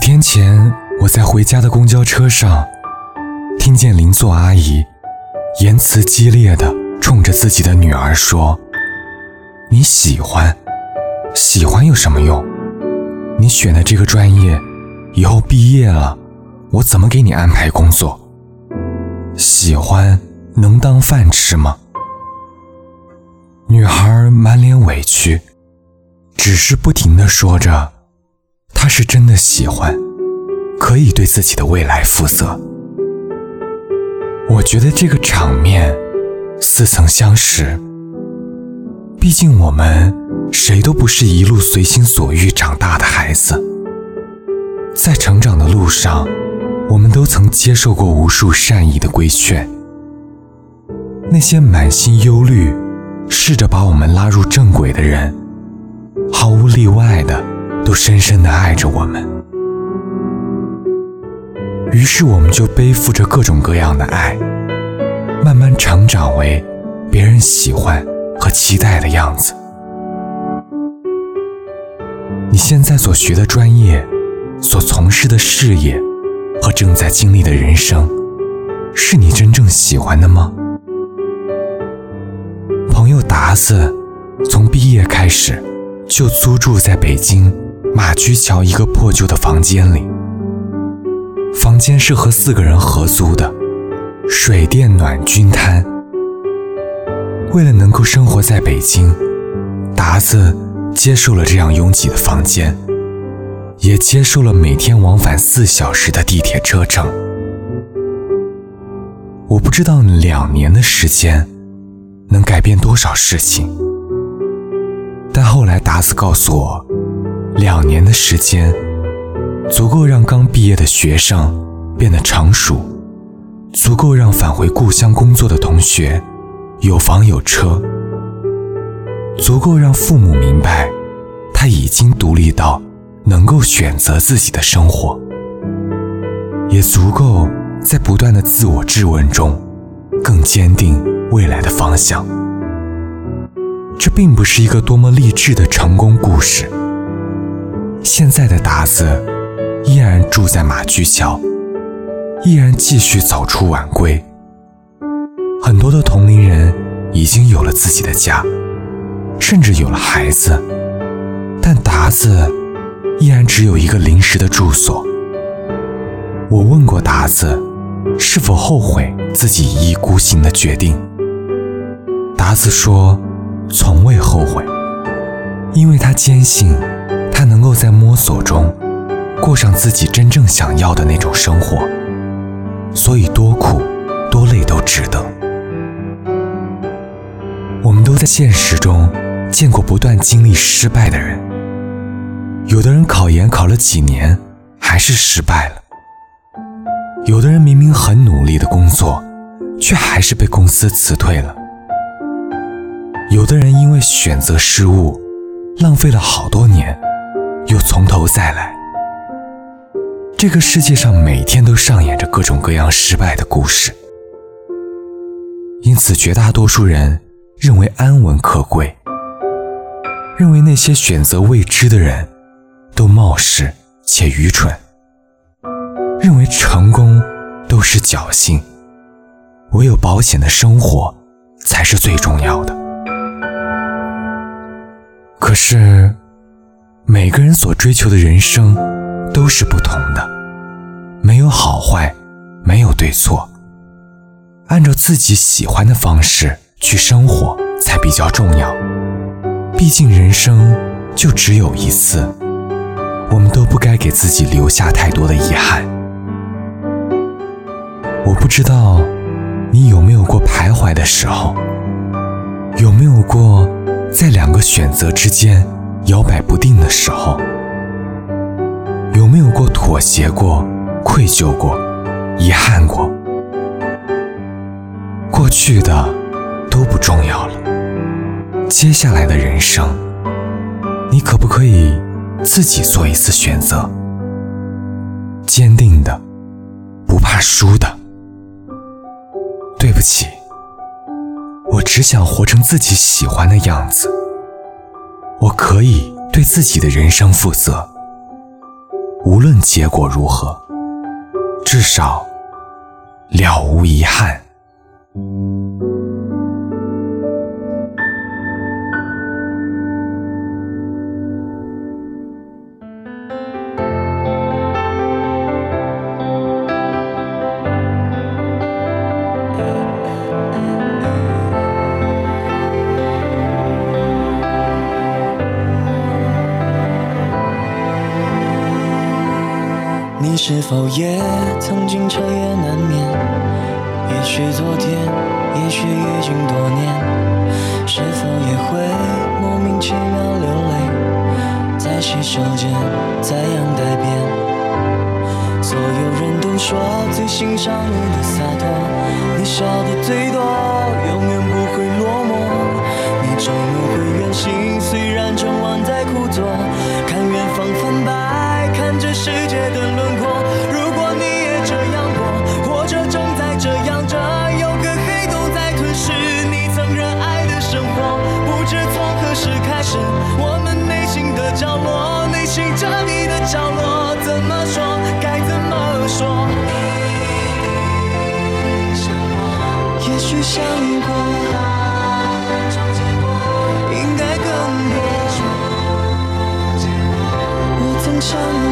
天前，我在回家的公交车上，听见邻座阿姨言辞激烈的冲着自己的女儿说：“你喜欢，喜欢有什么用？你选的这个专业，以后毕业了，我怎么给你安排工作？喜欢能当饭吃吗？”女孩满脸委屈，只是不停的说着。他是真的喜欢，可以对自己的未来负责。我觉得这个场面似曾相识。毕竟我们谁都不是一路随心所欲长大的孩子，在成长的路上，我们都曾接受过无数善意的规劝。那些满心忧虑，试着把我们拉入正轨的人，毫无例外的。都深深的爱着我们，于是我们就背负着各种各样的爱，慢慢成长为别人喜欢和期待的样子。你现在所学的专业，所从事的事业，和正在经历的人生，是你真正喜欢的吗？朋友达子，从毕业开始就租住在北京。马驹桥一个破旧的房间里，房间是和四个人合租的，水电暖均摊。为了能够生活在北京，达子接受了这样拥挤的房间，也接受了每天往返四小时的地铁车程。我不知道两年的时间能改变多少事情，但后来达子告诉我。两年的时间，足够让刚毕业的学生变得成熟，足够让返回故乡工作的同学有房有车，足够让父母明白他已经独立到能够选择自己的生活，也足够在不断的自我质问中更坚定未来的方向。这并不是一个多么励志的成功故事。现在的达子依然住在马驹桥，依然继续早出晚归。很多的同龄人已经有了自己的家，甚至有了孩子，但达子依然只有一个临时的住所。我问过达子，是否后悔自己一意孤行的决定？达子说，从未后悔，因为他坚信。他能够在摸索中过上自己真正想要的那种生活，所以多苦多累都值得。我们都在现实中见过不断经历失败的人，有的人考研考了几年还是失败了，有的人明明很努力的工作，却还是被公司辞退了，有的人因为选择失误，浪费了好多年。从头再来。这个世界上每天都上演着各种各样失败的故事，因此绝大多数人认为安稳可贵，认为那些选择未知的人都冒失且愚蠢，认为成功都是侥幸，唯有保险的生活才是最重要的。可是。每个人所追求的人生都是不同的，没有好坏，没有对错，按照自己喜欢的方式去生活才比较重要。毕竟人生就只有一次，我们都不该给自己留下太多的遗憾。我不知道你有没有过徘徊的时候，有没有过在两个选择之间。摇摆不定的时候，有没有过妥协过、愧疚过、遗憾过？过去的都不重要了。接下来的人生，你可不可以自己做一次选择？坚定的，不怕输的。对不起，我只想活成自己喜欢的样子。我可以对自己的人生负责，无论结果如何，至少了无遗憾。是否也曾经彻夜难眠？也许昨天，也许已经多年。是否也会莫名其妙流泪？在洗手间，在阳台边。所有人都说最欣赏你的洒脱，你笑的最多。相